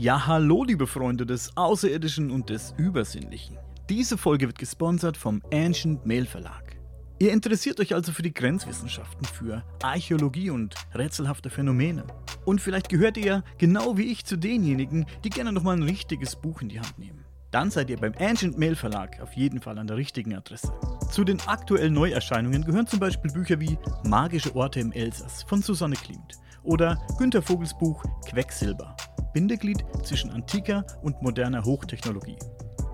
Ja, hallo, liebe Freunde des Außerirdischen und des Übersinnlichen. Diese Folge wird gesponsert vom Ancient Mail Verlag. Ihr interessiert euch also für die Grenzwissenschaften, für Archäologie und rätselhafte Phänomene. Und vielleicht gehört ihr genau wie ich zu denjenigen, die gerne nochmal ein richtiges Buch in die Hand nehmen. Dann seid ihr beim Ancient Mail Verlag auf jeden Fall an der richtigen Adresse. Zu den aktuellen Neuerscheinungen gehören zum Beispiel Bücher wie Magische Orte im Elsass von Susanne Klimt oder Günter Vogels Buch Quecksilber Bindeglied zwischen antiker und moderner Hochtechnologie.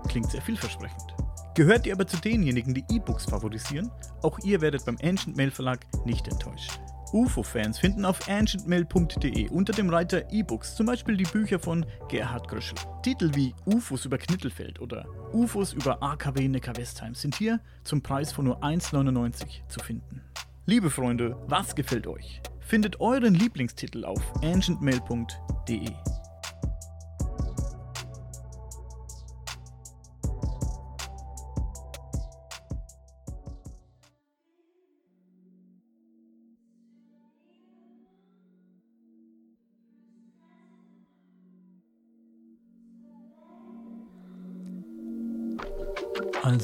Klingt sehr vielversprechend. Gehört ihr aber zu denjenigen, die E-Books favorisieren? Auch ihr werdet beim Ancient Mail Verlag nicht enttäuscht. UFO-Fans finden auf ancientmail.de unter dem Reiter E-Books zum Beispiel die Bücher von Gerhard Gröschel. Titel wie UFOs über Knittelfeld oder UFOs über AKW Neckar-Westheim sind hier zum Preis von nur 1,99 zu finden. Liebe Freunde, was gefällt euch? Findet euren Lieblingstitel auf ancientmail.de.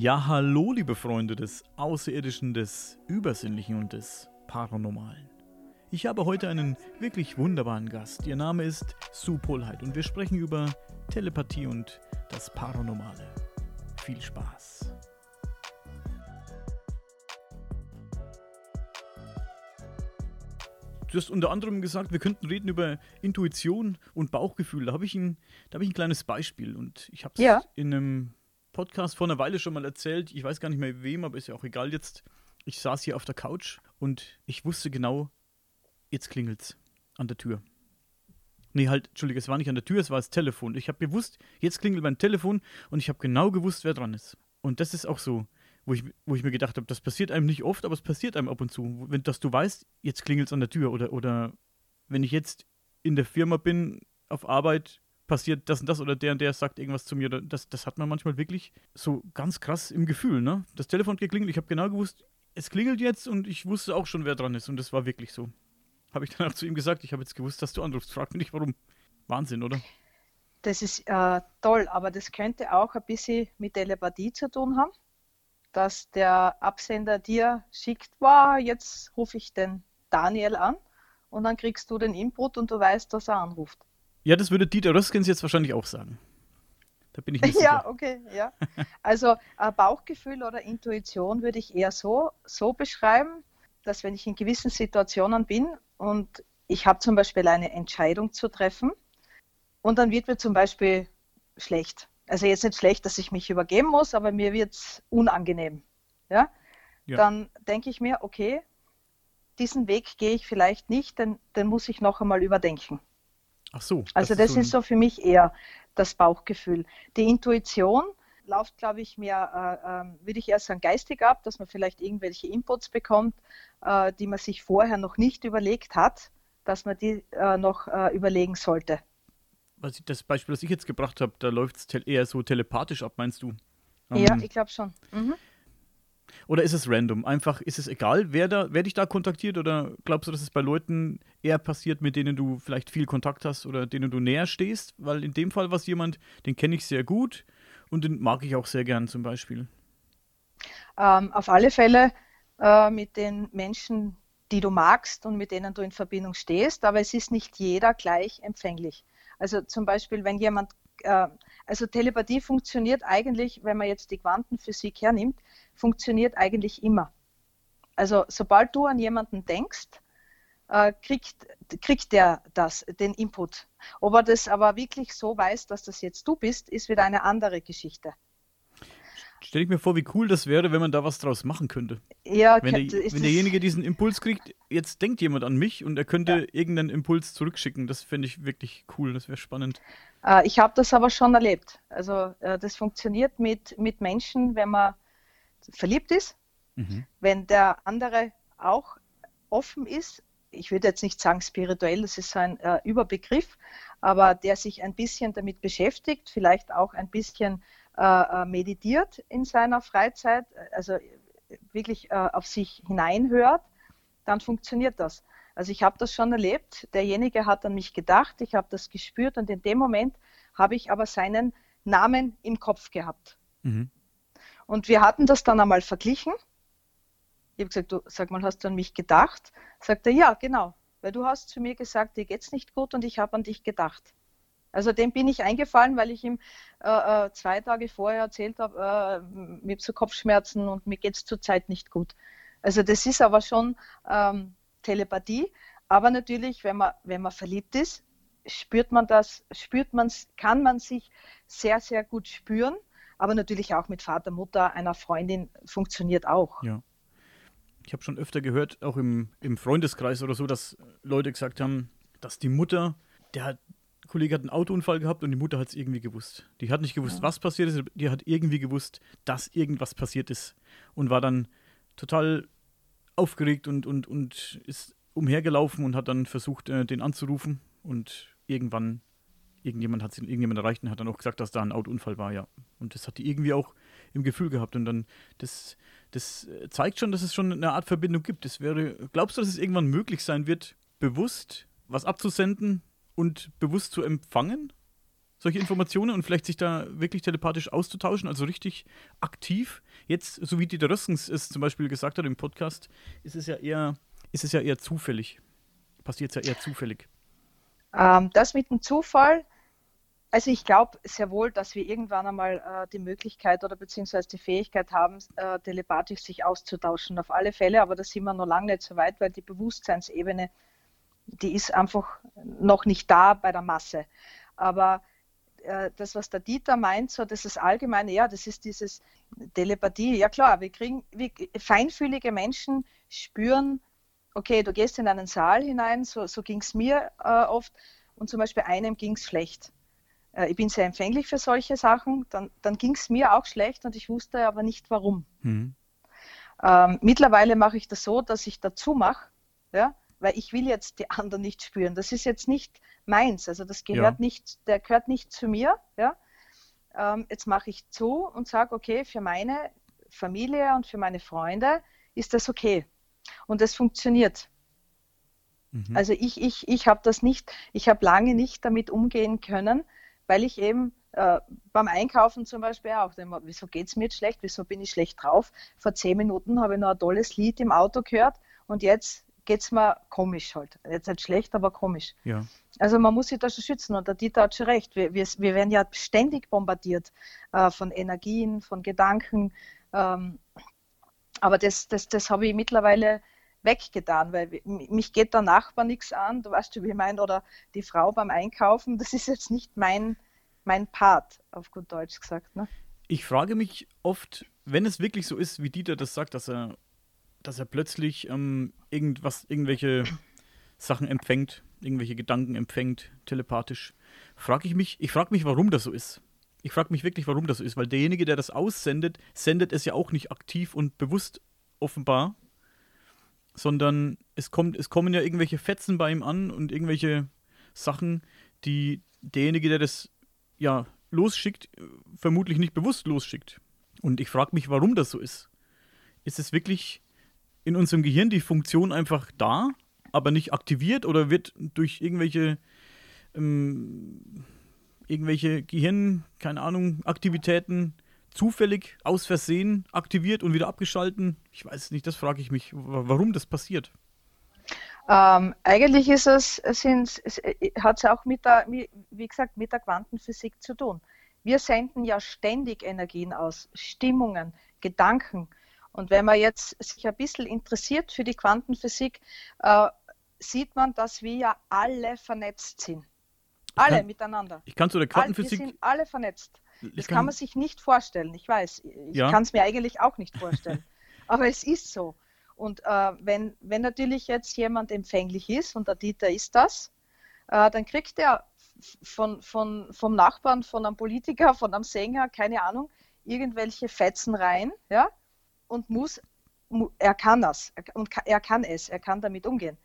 Ja, hallo, liebe Freunde des Außerirdischen, des Übersinnlichen und des Paranormalen. Ich habe heute einen wirklich wunderbaren Gast. Ihr Name ist Sue Polheit und wir sprechen über Telepathie und das Paranormale. Viel Spaß. Du hast unter anderem gesagt, wir könnten reden über Intuition und Bauchgefühl. Da habe ich, ein, hab ich ein kleines Beispiel und ich habe es Ja. in einem Podcast vor einer Weile schon mal erzählt. Ich weiß gar nicht mehr wem, aber ist ja auch egal jetzt. Ich saß hier auf der Couch und ich wusste genau, jetzt klingelt's an der Tür. Nee, halt, Entschuldige, es war nicht an der Tür, es war das Telefon. Ich habe gewusst, jetzt klingelt mein Telefon und ich habe genau gewusst, wer dran ist. Und das ist auch so, wo ich, wo ich mir gedacht habe, das passiert einem nicht oft, aber es passiert einem ab und zu. Wenn, dass du weißt, jetzt klingelt's an der Tür oder, oder wenn ich jetzt in der Firma bin, auf Arbeit, passiert das und das oder der und der sagt irgendwas zu mir. Das, das hat man manchmal wirklich so ganz krass im Gefühl, ne? Das Telefon hat geklingelt, ich habe genau gewusst, es klingelt jetzt und ich wusste auch schon, wer dran ist. Und das war wirklich so. Habe ich dann auch zu ihm gesagt, ich habe jetzt gewusst, dass du anrufst. Frag mich nicht warum. Wahnsinn, oder? Das ist äh, toll, aber das könnte auch ein bisschen mit Telepathie zu tun haben, dass der Absender dir schickt, wow, jetzt rufe ich den Daniel an und dann kriegst du den Input und du weißt, dass er anruft. Ja, das würde Dieter Röskens jetzt wahrscheinlich auch sagen. Da bin ich nicht Ja, sicher. okay, ja. Also äh, Bauchgefühl oder Intuition würde ich eher so, so beschreiben, dass wenn ich in gewissen Situationen bin und ich habe zum Beispiel eine Entscheidung zu treffen und dann wird mir zum Beispiel schlecht. Also jetzt nicht schlecht, dass ich mich übergeben muss, aber mir wird es unangenehm. Ja? Ja. Dann denke ich mir, okay, diesen Weg gehe ich vielleicht nicht, denn den muss ich noch einmal überdenken. Ach so. Also das ist so für mich eher das Bauchgefühl. Die Intuition läuft, glaube ich, mehr, äh, ähm, würde ich eher sagen, geistig ab, dass man vielleicht irgendwelche Inputs bekommt, äh, die man sich vorher noch nicht überlegt hat, dass man die äh, noch äh, überlegen sollte. Was ich, das Beispiel, das ich jetzt gebracht habe, da läuft es eher so telepathisch ab, meinst du? ja, Ähm, ich glaube schon. Mhm. Oder ist es random? Einfach, ist es egal, wer, da, wer dich da kontaktiert? Oder glaubst du, dass es bei Leuten eher passiert, mit denen du vielleicht viel Kontakt hast oder denen du näher stehst? Weil in dem Fall war es jemand, den kenne ich sehr gut und den mag ich auch sehr gern zum Beispiel. Ähm, auf alle Fälle äh, mit den Menschen, die du magst und mit denen du in Verbindung stehst, aber es ist nicht jeder gleich empfänglich. Also zum Beispiel, wenn jemand, äh, also Telepathie funktioniert eigentlich, wenn man jetzt die Quantenphysik hernimmt, funktioniert eigentlich immer. Also sobald du an jemanden denkst, äh, kriegt, kriegt der das, den Input. Ob er das aber wirklich so weiß, dass das jetzt du bist, ist wieder eine andere Geschichte. Stell ich mir vor, wie cool das wäre, wenn man da was draus machen könnte. Ja, wenn, der, wenn derjenige diesen Impuls kriegt, jetzt denkt jemand an mich und er könnte ja. irgendeinen Impuls zurückschicken. Das fände ich wirklich cool, das wäre spannend. Äh, ich habe das aber schon erlebt. Also äh, das funktioniert mit, mit Menschen, wenn man verliebt ist, mhm. wenn der andere auch offen ist. Ich würde jetzt nicht sagen spirituell, das ist so ein äh, Überbegriff, aber der sich ein bisschen damit beschäftigt, vielleicht auch ein bisschen äh, meditiert in seiner Freizeit, also wirklich auf sich hineinhört, dann funktioniert das. Also ich habe das schon erlebt, derjenige hat an mich gedacht, ich habe das gespürt und in dem Moment habe ich aber seinen Namen im Kopf gehabt. Mhm. Und wir hatten das dann einmal verglichen. Ich habe gesagt, du sag mal, hast du an mich gedacht? Sagt er, ja, genau, weil du hast zu mir gesagt, dir geht's nicht gut und ich habe an dich gedacht. Also dem bin ich eingefallen, weil ich ihm äh, äh zwei Tage vorher erzählt habe, äh, mir habe so Kopfschmerzen und mir geht es zurzeit nicht gut. Also das ist aber schon ähm, Telepathie. Aber natürlich, wenn man, wenn man verliebt ist, spürt man das, spürt man kann man sich sehr, sehr gut spüren. Aber natürlich auch mit Vater, Mutter, einer Freundin funktioniert auch. Ja. Ich habe schon öfter gehört, auch im, im Freundeskreis oder so, dass Leute gesagt haben, dass die Mutter, der hat Kollege hat einen Autounfall gehabt und die Mutter hat es irgendwie gewusst. Die hat nicht gewusst, ja. was passiert ist, die hat irgendwie gewusst, dass irgendwas passiert ist und war dann total aufgeregt und, und, und ist umhergelaufen und hat dann versucht, äh, den anzurufen und irgendwann, irgendjemand hat irgendjemand erreicht und hat dann auch gesagt, dass da ein Autounfall war, ja. Und das hat die irgendwie auch im Gefühl gehabt und dann, das, das zeigt schon, dass es schon eine Art Verbindung gibt. Das wäre, glaubst du, dass es irgendwann möglich sein wird, bewusst was abzusenden, und bewusst zu empfangen, solche Informationen und vielleicht sich da wirklich telepathisch auszutauschen, also richtig aktiv. Jetzt, so wie Dieter Röskens es zum Beispiel gesagt hat im Podcast, ist es ja eher, ist es ja eher zufällig. Passiert es ja eher zufällig. Ähm, das mit dem Zufall, also ich glaube sehr wohl, dass wir irgendwann einmal äh, die Möglichkeit oder beziehungsweise die Fähigkeit haben, äh, telepathisch sich auszutauschen. Auf alle Fälle, aber da sind wir noch lange nicht so weit, weil die Bewusstseinsebene die ist einfach noch nicht da bei der Masse. Aber äh, das, was der Dieter meint, so das ist allgemein, ja, das ist dieses Telepathie. Ja klar, wir kriegen, wir, feinfühlige Menschen spüren, okay, du gehst in einen Saal hinein, so, so ging es mir äh, oft, und zum Beispiel einem ging es schlecht. Äh, ich bin sehr empfänglich für solche Sachen, dann, dann ging es mir auch schlecht und ich wusste aber nicht warum. Mhm. Ähm, mittlerweile mache ich das so, dass ich dazu mache, ja, weil ich will jetzt die anderen nicht spüren. Das ist jetzt nicht meins, also das gehört ja. nicht, der gehört nicht zu mir. Ja? Ähm, jetzt mache ich zu und sage, okay, für meine Familie und für meine Freunde ist das okay. Und es funktioniert. Mhm. Also ich, ich, ich habe das nicht, ich habe lange nicht damit umgehen können, weil ich eben äh, beim Einkaufen zum Beispiel auch, immer, wieso geht es mir jetzt schlecht, wieso bin ich schlecht drauf? Vor zehn Minuten habe ich noch ein tolles Lied im Auto gehört und jetzt geht es mir komisch halt. Jetzt nicht schlecht, aber komisch. Ja. Also man muss sich da schon schützen und der Dieter hat schon recht. Wir, wir, wir werden ja ständig bombardiert äh, von Energien, von Gedanken. Ähm, aber das, das, das habe ich mittlerweile weggetan, weil mich geht der Nachbar nichts an, du weißt wie ich meine, oder die Frau beim Einkaufen, das ist jetzt nicht mein, mein Part, auf gut Deutsch gesagt. Ne? Ich frage mich oft, wenn es wirklich so ist, wie Dieter das sagt, dass er dass er plötzlich ähm, irgendwas, irgendwelche Sachen empfängt, irgendwelche Gedanken empfängt, telepathisch. Frage ich mich, ich frage mich, warum das so ist. Ich frage mich wirklich, warum das so ist, weil derjenige, der das aussendet, sendet es ja auch nicht aktiv und bewusst offenbar, sondern es kommt, es kommen ja irgendwelche Fetzen bei ihm an und irgendwelche Sachen, die derjenige, der das ja losschickt, vermutlich nicht bewusst losschickt. Und ich frage mich, warum das so ist ist es wirklich in unserem Gehirn die Funktion einfach da, aber nicht aktiviert oder wird durch irgendwelche ähm, irgendwelche Gehirn, keine Ahnung, Aktivitäten zufällig aus Versehen aktiviert und wieder abgeschalten? Ich weiß nicht, das frage ich mich, warum das passiert. Ähm, eigentlich ist es, es, es hat es auch mit der, wie gesagt, mit der Quantenphysik zu tun. Wir senden ja ständig Energien aus, Stimmungen, Gedanken. Und wenn man jetzt sich ein bisschen interessiert für die Quantenphysik, äh, sieht man, dass wir ja alle vernetzt sind. Alle kann, miteinander. Ich kann zu der Quantenphysik. wir sind alle vernetzt. Das kann, kann, man sich nicht vorstellen. Ich weiß, ich ja. kann es mir eigentlich auch nicht vorstellen. Aber es ist so. Und äh, wenn, wenn natürlich jetzt jemand empfänglich ist, und der Dieter ist das, äh, dann kriegt er von, von, vom Nachbarn, von einem Politiker, von einem Sänger, keine Ahnung, irgendwelche Fetzen rein, ja, und muss, er kann das, und er kann es, er kann damit umgehen.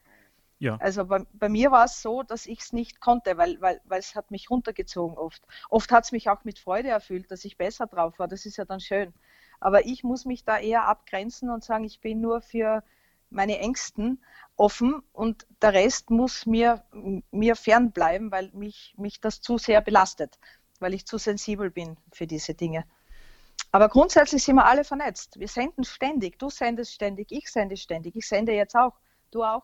Ja. Also bei, bei mir war es so, dass ich es nicht konnte, weil, weil, weil es hat mich runtergezogen oft. Oft hat es mich auch mit Freude erfüllt, dass ich besser drauf war. Das ist ja dann schön. Aber ich muss mich da eher abgrenzen und sagen, ich bin nur für meine Ängsten offen und der Rest muss mir, mir fernbleiben, weil mich, mich das zu sehr belastet, weil ich zu sensibel bin für diese Dinge. Aber grundsätzlich sind wir alle vernetzt. Wir senden ständig. Du sendest ständig, ich sende ständig. Ich sende jetzt auch. Du auch.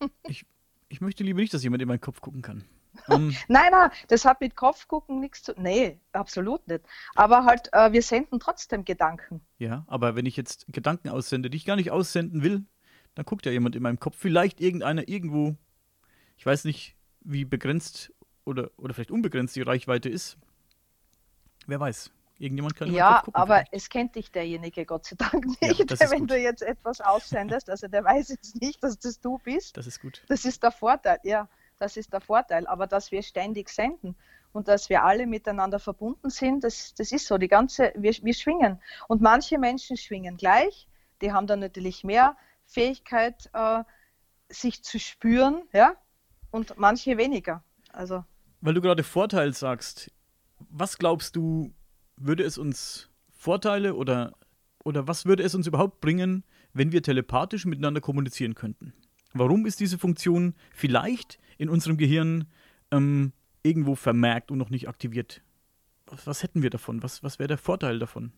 ich, ich möchte lieber nicht, dass jemand in meinen Kopf gucken kann. Um, nein, nein, das hat mit Kopfgucken nichts zu tun. Nee, absolut nicht. Aber halt, äh, wir senden trotzdem Gedanken. Ja, aber wenn ich jetzt Gedanken aussende, die ich gar nicht aussenden will, dann guckt ja jemand in meinem Kopf. Vielleicht irgendeiner irgendwo. Ich weiß nicht, wie begrenzt oder, oder vielleicht unbegrenzt die Reichweite ist. Wer weiß. Irgendjemand kann Ja, gucken, aber vielleicht. es kennt dich derjenige Gott sei Dank nicht, ja, wenn gut. du jetzt etwas aussendest. Also der weiß jetzt nicht, dass das du bist. Das ist gut. Das ist der Vorteil, ja. Das ist der Vorteil. Aber dass wir ständig senden und dass wir alle miteinander verbunden sind, das, das ist so. Die ganze, wir, wir schwingen. Und manche Menschen schwingen gleich. Die haben dann natürlich mehr Fähigkeit, äh, sich zu spüren, ja, und manche weniger. Also. Weil du gerade Vorteil sagst, was glaubst du, würde es uns Vorteile oder, oder was würde es uns überhaupt bringen, wenn wir telepathisch miteinander kommunizieren könnten? Warum ist diese Funktion vielleicht in unserem Gehirn ähm, irgendwo vermerkt und noch nicht aktiviert? Was, was hätten wir davon? Was, was wäre der Vorteil davon?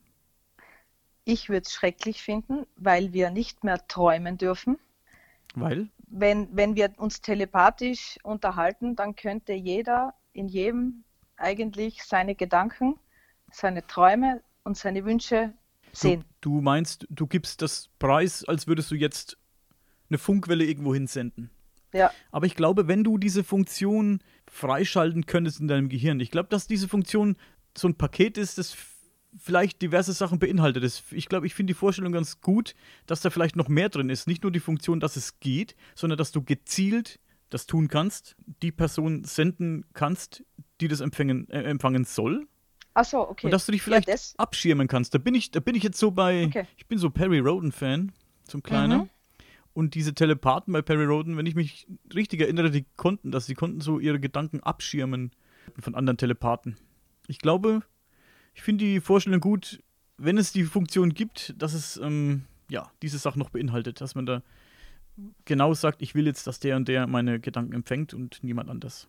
Ich würde es schrecklich finden, weil wir nicht mehr träumen dürfen. Weil? Wenn, wenn wir uns telepathisch unterhalten, dann könnte jeder in jedem eigentlich seine Gedanken seine Träume und seine Wünsche sehen. Du, du meinst, du gibst das Preis, als würdest du jetzt eine Funkwelle irgendwo hinsenden. Ja. Aber ich glaube, wenn du diese Funktion freischalten könntest in deinem Gehirn, ich glaube, dass diese Funktion so ein Paket ist, das vielleicht diverse Sachen beinhaltet. Ich glaube, ich finde die Vorstellung ganz gut, dass da vielleicht noch mehr drin ist. Nicht nur die Funktion, dass es geht, sondern dass du gezielt das tun kannst, die Person senden kannst, die das empfangen, äh, empfangen soll. Ach so, okay. Und dass du dich vielleicht ja, abschirmen kannst. Da bin ich, da bin ich jetzt so bei, okay. ich bin so Perry Roden-Fan, so ein kleiner. Mhm. Und diese Telepathen bei Perry Roden, wenn ich mich richtig erinnere, die konnten das, die konnten so ihre Gedanken abschirmen von anderen Telepathen. Ich glaube, ich finde die Vorstellung gut, wenn es die Funktion gibt, dass es ähm, ja diese Sache noch beinhaltet, dass man da genau sagt, ich will jetzt, dass der und der meine Gedanken empfängt und niemand anders.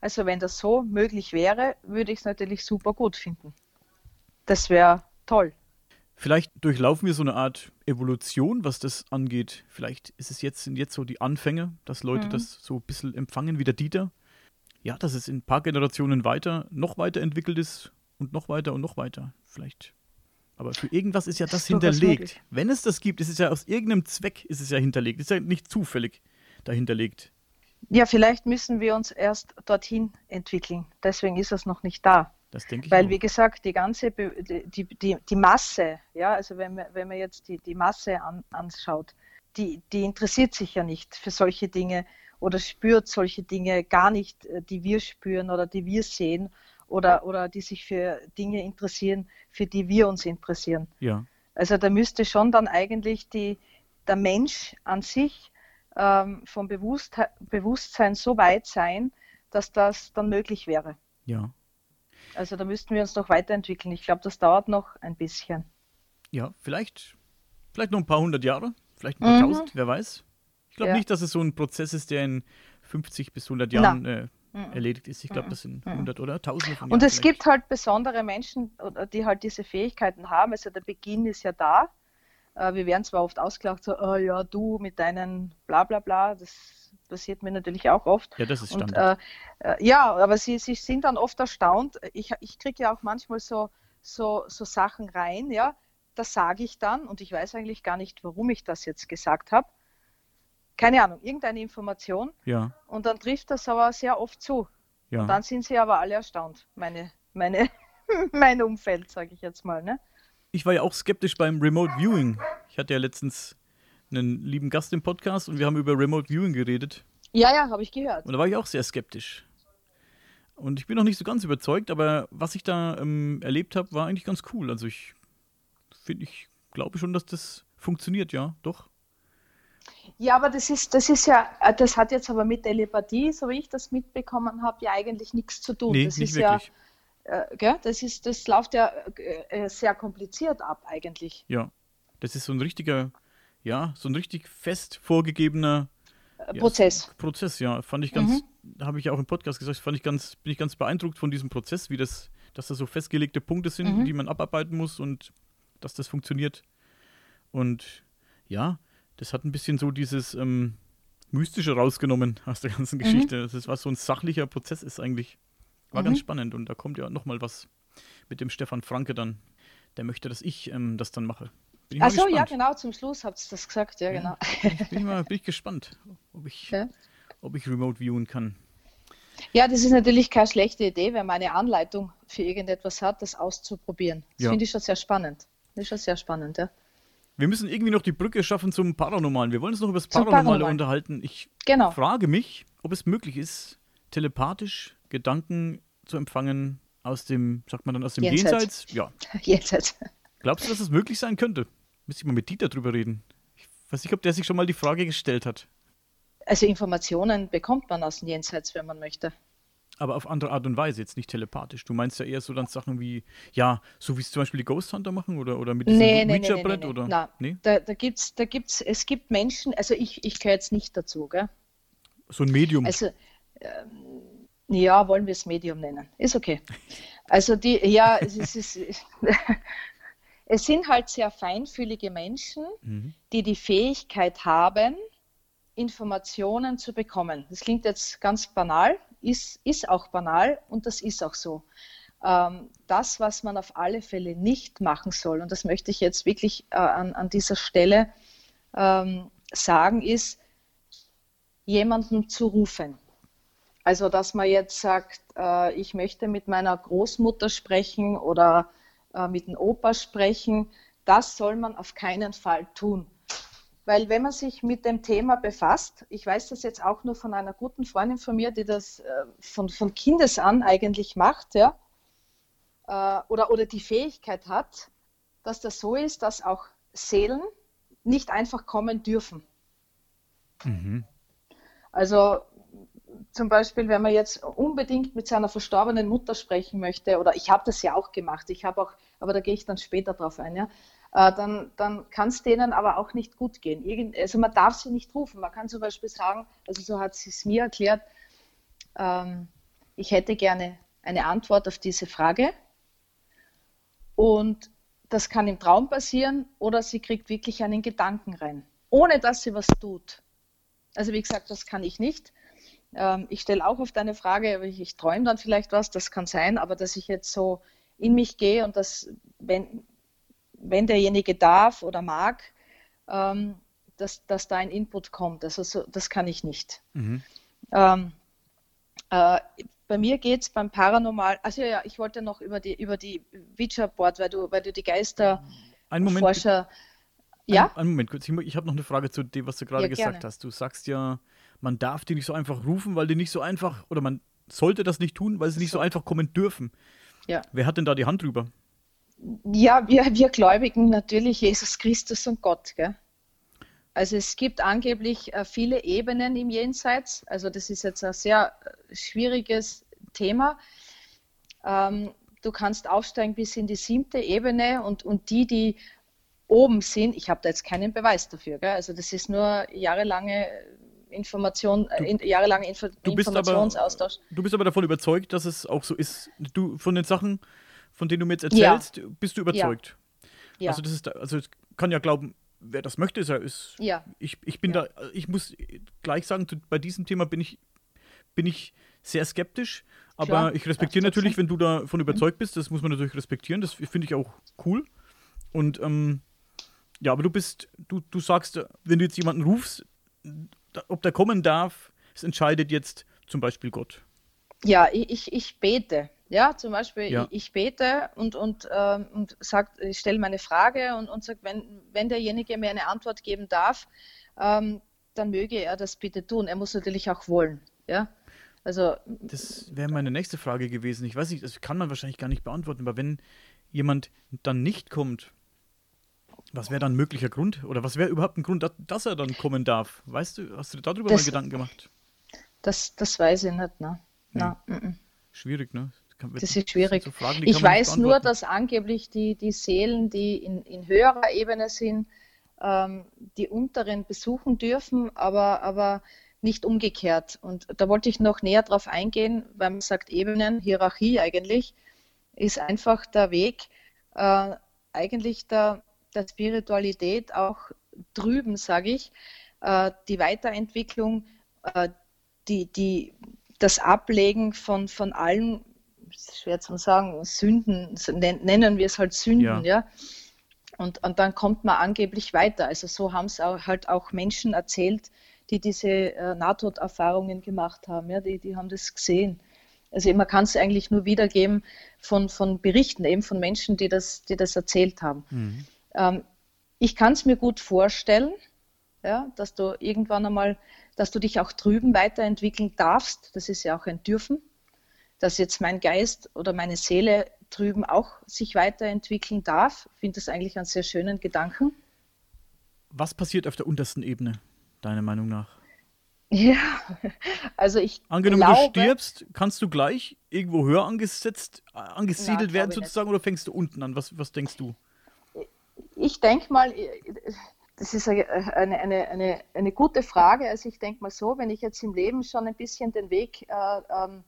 Also wenn das so möglich wäre, würde ich es natürlich super gut finden. Das wäre toll. Vielleicht durchlaufen wir so eine Art Evolution, was das angeht. Vielleicht ist es jetzt, sind jetzt so die Anfänge, dass Leute mhm. das so ein bisschen empfangen wie der Dieter. Ja, dass es in ein paar Generationen weiter, noch weiter entwickelt ist und noch weiter und noch weiter. Vielleicht. Aber für irgendwas ist ja das, das hinterlegt. Wenn es das gibt, ist es ja aus irgendeinem Zweck ist es ja hinterlegt. Ist ja nicht zufällig dahinterlegt. Ja, vielleicht müssen wir uns erst dorthin entwickeln. Deswegen ist es noch nicht da. Das denke ich. Weil, auch. wie gesagt, die ganze die, die, die Masse, ja, also wenn man, wenn man jetzt die, die Masse an, anschaut, die, die interessiert sich ja nicht für solche Dinge oder spürt solche Dinge gar nicht, äh, die wir spüren oder die wir sehen oder, oder die sich für Dinge interessieren, für die wir uns interessieren. Ja. Also da müsste schon dann eigentlich die, der Mensch an sich ähm, vom Bewusstheit, Bewusstsein so weit sein, dass das dann möglich wäre. Ja. Also da müssten wir uns noch weiterentwickeln. Ich glaube, das dauert noch ein bisschen. Ja, vielleicht Vielleicht noch ein paar hundert Jahre, vielleicht ein paar Mhm. tausend, wer weiß. Ich glaube Ja. nicht, dass es so ein Prozess ist, der in 50 bis 100 Jahren äh, Mhm. erledigt ist. Ich glaube, das sind 100 oder Tausende von Jahren. Und es vielleicht. gibt halt besondere Menschen, die halt diese Fähigkeiten haben. Also der Beginn ist ja da. Äh, Wir werden zwar oft ausgelacht, so, oh ja, du mit deinen bla bla bla, das passiert mir natürlich auch oft. Ja, das ist Und Standard. äh, äh, ja, aber sie, sie sind dann oft erstaunt. Ich, ich kriege ja auch manchmal so, so, so Sachen rein, ja, das sage ich dann und ich weiß eigentlich gar nicht, warum ich das jetzt gesagt habe. Keine Ahnung, irgendeine Information ja, und dann trifft das aber sehr oft zu. ja. Dann sind sie aber alle erstaunt, meine, meine, mein Umfeld, sage ich jetzt mal. Ne? Ich war ja auch skeptisch beim Remote Viewing. Ich hatte ja letztens einen lieben Gast im Podcast und wir haben über Remote Viewing geredet. Ja, ja, habe ich gehört. Und da war ich auch sehr skeptisch. Und ich bin noch nicht so ganz überzeugt, aber was ich da ähm, erlebt habe, war eigentlich ganz cool. Also ich finde, ich glaube schon, dass das funktioniert, ja, doch. Ja, aber das ist, das ist ja, äh, das hat jetzt aber mit Telepathie, so wie ich das mitbekommen habe, ja eigentlich nichts zu tun. Nee, das nicht ist wirklich. ja, äh, gell? das ist, das läuft ja äh, äh, sehr kompliziert ab eigentlich. Ja. Das ist so ein richtiger, ja, so ein richtig fest vorgegebener Äh, Ja, Prozess. Prozess, ja. Fand ich ganz, Mhm. habe ich ja auch im Podcast gesagt, fand ich ganz, bin ich ganz beeindruckt von diesem Prozess, wie das, dass da so festgelegte Punkte sind, Mhm. die man abarbeiten muss und dass das funktioniert. Und ja, das hat ein bisschen so dieses ähm, Mystische rausgenommen aus der ganzen Mhm. Geschichte. Das ist, was so ein sachlicher Prozess ist eigentlich. War Mhm. ganz spannend und da kommt ja nochmal was mit dem Stefan Franke dann. Der möchte, dass ich ähm, das dann mache. Bin ich mal Ach so, ja, genau, zum Schluss habt ihr das gesagt, ja, genau. Bin ich, mal, bin ich gespannt, ob ich, Ja. ob ich remote viewen kann. Ja, das ist natürlich keine schlechte Idee, wenn man eine Anleitung für irgendetwas hat, das auszuprobieren. Das Ja. finde ich schon sehr spannend. Das ist schon sehr spannend, ja. Wir müssen irgendwie noch die Brücke schaffen zum Paranormalen. Wir wollen uns noch über das Paranormale Paranormalen. unterhalten. Ich Genau. frage mich, ob es möglich ist, telepathisch Gedanken zu empfangen aus dem, sagt man dann, aus dem Jenseits. Jenseits? Ja. Jetzt. Glaubst du, dass es möglich sein könnte? Müsste ich mal mit Dieter drüber reden. Ich weiß nicht, ob der sich schon mal die Frage gestellt hat. Also Informationen bekommt man aus dem Jenseits, wenn man möchte. Aber auf andere Art und Weise, jetzt nicht telepathisch. Du meinst ja eher so dann Sachen wie, ja, so wie es zum Beispiel die Ghost Hunter machen oder, oder mit diesem Nee, nee, nee, nee, Ouija-Brett nee, nee. oder? Na, Nee? Da, da gibt's, da gibt's, es gibt Menschen, also ich, ich gehöre jetzt nicht dazu, gell? So ein Medium. Also, ähm, ja, wollen wir es Medium nennen. Ist okay. Also die, ja, es ist, es sind halt sehr feinfühlige Menschen, Mhm. die die Fähigkeit haben, Informationen zu bekommen. Das klingt jetzt ganz banal, ist, ist auch banal und das ist auch so. Ähm, das, was man auf alle Fälle nicht machen soll, und das möchte ich jetzt wirklich äh, an, an dieser Stelle ähm, sagen, ist, jemanden zu rufen. Also, dass man jetzt sagt, äh, ich möchte mit meiner Großmutter sprechen oder äh, mit dem Opa sprechen, das soll man auf keinen Fall tun. Weil wenn man sich mit dem Thema befasst, ich weiß das jetzt auch nur von einer guten Freundin von mir, die das äh, von, von Kindes an eigentlich macht, ja, äh, oder, oder die Fähigkeit hat, dass das so ist, dass auch Seelen nicht einfach kommen dürfen. Mhm. Also zum Beispiel, wenn man jetzt unbedingt mit seiner verstorbenen Mutter sprechen möchte, oder ich habe das ja auch gemacht, ich habe auch, aber da gehe ich dann später drauf ein, ja, äh, dann, dann kann es denen aber auch nicht gut gehen. Irgend, also man darf sie nicht rufen. Man kann zum Beispiel sagen, also so hat sie es mir erklärt, ähm, ich hätte gerne eine Antwort auf diese Frage. Und das kann im Traum passieren oder sie kriegt wirklich einen Gedanken rein, ohne dass sie was tut. Also wie gesagt, das kann ich nicht. Ähm, ich stelle auch auf deine Frage, aber ich, ich träume dann vielleicht was, das kann sein, aber dass ich jetzt so in mich gehe und dass, wenn, wenn derjenige darf oder mag, ähm, dass, dass da ein Input kommt. Also so, das kann ich nicht. Mhm. Ähm, äh, bei mir geht es beim Paranormal, also ja, ich wollte noch über die, über die Ouija-Board, weil du, weil du die Geisterforscher, Einen Moment. ja? Einen, einen Moment kurz. Ich, ich habe noch eine Frage zu dem, was du gerade Ja, gesagt gerne. hast. Du sagst ja, man darf die nicht so einfach rufen, weil die nicht so einfach, oder man sollte das nicht tun, weil sie nicht so, einfach kommen dürfen. Ja. Wer hat denn da die Hand drüber? Ja, wir, wir Gläubigen natürlich Jesus Christus und Gott. Gell? Also es gibt angeblich äh, viele Ebenen im Jenseits. Also das ist jetzt ein sehr äh, schwieriges Thema. Ähm, du kannst aufsteigen bis in die siebte Ebene und, und die, die oben sind, ich habe da jetzt keinen Beweis dafür. Gell? Also das ist nur jahrelange Information, du, in, jahrelange Info du Informationsaustausch. Aber, du bist aber davon überzeugt, dass es auch so ist. Du von den Sachen, von denen du mir jetzt erzählst, ja. bist du überzeugt. Ja. Also das ist, also ich kann ja glauben, wer das möchte, ist ja, ist. Ja. Ich, ich bin ja. da, ich muss gleich sagen, bei diesem Thema bin ich, bin ich sehr skeptisch, aber Klar. ich respektiere natürlich, wenn du davon mhm. überzeugt bist, das muss man natürlich respektieren, das finde ich auch cool. Und ähm, ja, aber du bist, du, du sagst, wenn du jetzt jemanden rufst, ob der kommen darf, es entscheidet jetzt zum Beispiel Gott. Ja, ich, ich bete. Ja, zum Beispiel, ja. Ich, ich, bete und, und, ähm, und sag, ich stelle meine Frage und, und sage, wenn, wenn derjenige mir eine Antwort geben darf, ähm, dann möge er das bitte tun. Er muss natürlich auch wollen. Ja? Also, das wäre meine nächste Frage gewesen. Ich weiß nicht, das kann man wahrscheinlich gar nicht beantworten, aber wenn jemand dann nicht kommt, was wäre dann ein möglicher Grund? Oder was wäre überhaupt ein Grund, dass, er dann kommen darf? Weißt du, hast du dir darüber das, mal Gedanken gemacht? Das, das weiß ich nicht, ne? Ja. Na, Schwierig, ne? Das ist schwierig. So Fragen, ich weiß nur, dass angeblich die, die Seelen, die in, in höherer Ebene sind, ähm, die unteren besuchen dürfen, aber, aber nicht umgekehrt. Und da wollte ich noch näher drauf eingehen, weil man sagt Ebenen, Hierarchie eigentlich, ist einfach der Weg, äh, eigentlich der, der Spiritualität auch drüben, sage ich, äh, die Weiterentwicklung, äh, die, die, das Ablegen von, von allen, schwer zu sagen, Sünden, nennen wir es halt Sünden, ja. ja? Und, und dann kommt man angeblich weiter. Also so haben es halt auch Menschen erzählt, die diese äh, Nahtoderfahrungen gemacht haben. Ja? Die, die haben das gesehen. Also man kann es eigentlich nur wiedergeben von, von Berichten, eben von Menschen, die das, die das erzählt haben. Mhm. Ähm, ich kann es mir gut vorstellen, ja, dass du irgendwann einmal, dass du dich auch drüben weiterentwickeln darfst. Das ist ja auch ein Dürfen, dass jetzt mein Geist oder meine Seele drüben auch sich weiterentwickeln darf. Ich finde das eigentlich einen sehr schönen Gedanken. Was passiert auf der untersten Ebene, deiner Meinung nach? Ja, also ich Angenommen, glaube, du stirbst, kannst du gleich irgendwo höher angesetzt, äh, angesiedelt na, werden sozusagen oder fängst du unten an? Was, was denkst du? Ich denke mal, das ist eine, eine, eine, eine gute Frage. Also ich denke mal so, wenn ich jetzt im Leben schon ein bisschen den Weg äh, ähm,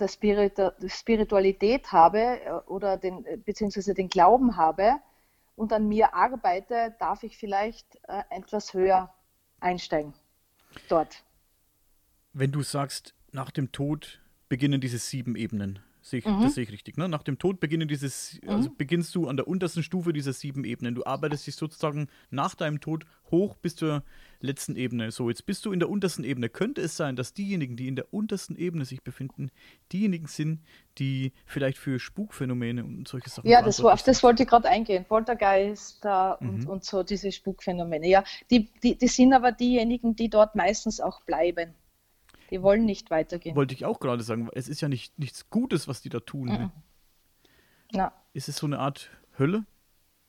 der, der Spiritualität habe äh, oder den, beziehungsweise den Glauben habe und an mir arbeite, darf ich vielleicht äh, etwas höher einsteigen dort. Wenn du sagst, nach dem Tod beginnen diese sieben Ebenen, Sehe ich, mhm. Das sehe ich richtig. Ne? Nach dem Tod beginnen dieses, mhm. also beginnst du an der untersten Stufe dieser sieben Ebenen. Du arbeitest dich sozusagen nach deinem Tod hoch bis zur letzten Ebene. So, jetzt bist du in der untersten Ebene. Könnte es sein, dass diejenigen, die in der untersten Ebene sich befinden, diejenigen sind, die vielleicht für Spukphänomene und solche Sachen Ja, das, auf das wollte ich gerade eingehen. Poltergeist äh, mhm. und, und so diese Spukphänomene. Ja, die, die, die sind aber diejenigen, die dort meistens auch bleiben. Die wollen nicht weitergehen. Wollte ich auch gerade sagen. Es ist ja nicht, nichts Gutes, was die da tun. Mhm. Ja. Ist es so eine Art Hölle?